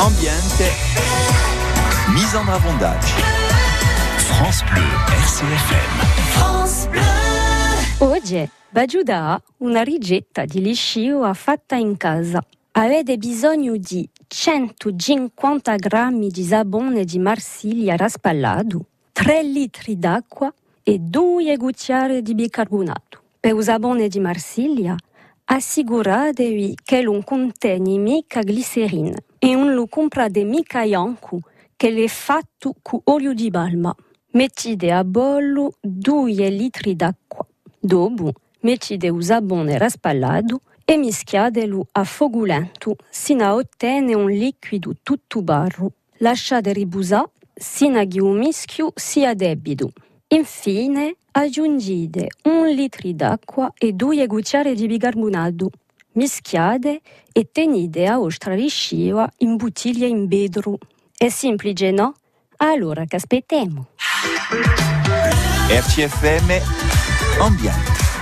ambiente, mise en avondage. France Bleu, RCFM. France Bleu. Oggi Bagiuda una ricetta di liscio fatta in casa. Avete bisogno di 150 g di sapone di Marsiglia raspallato, 3 litri d'acqua e 2 cucchiai di bicarbonato. Per il sapone di Marsiglia assicuratevi che non contiene mica glicerina e non lo comprate mica bianco che è fatto con olio di palma. Mettete a bollo 2 litri d'acqua. Dopo mettete il sapone raspallato e mischiatelo a fuoco lento sino a ottenere un liquido tutto barro. Lasciate riposare sino a che il mischio sia debido. Infine aggiungete un litro d'acqua e due cucchiai di bicarbonato. Mischiate e tenete a vostra lisciva in bottiglia in vetro. È semplice, no? Allora che aspettiamo? RCFM Ambiente.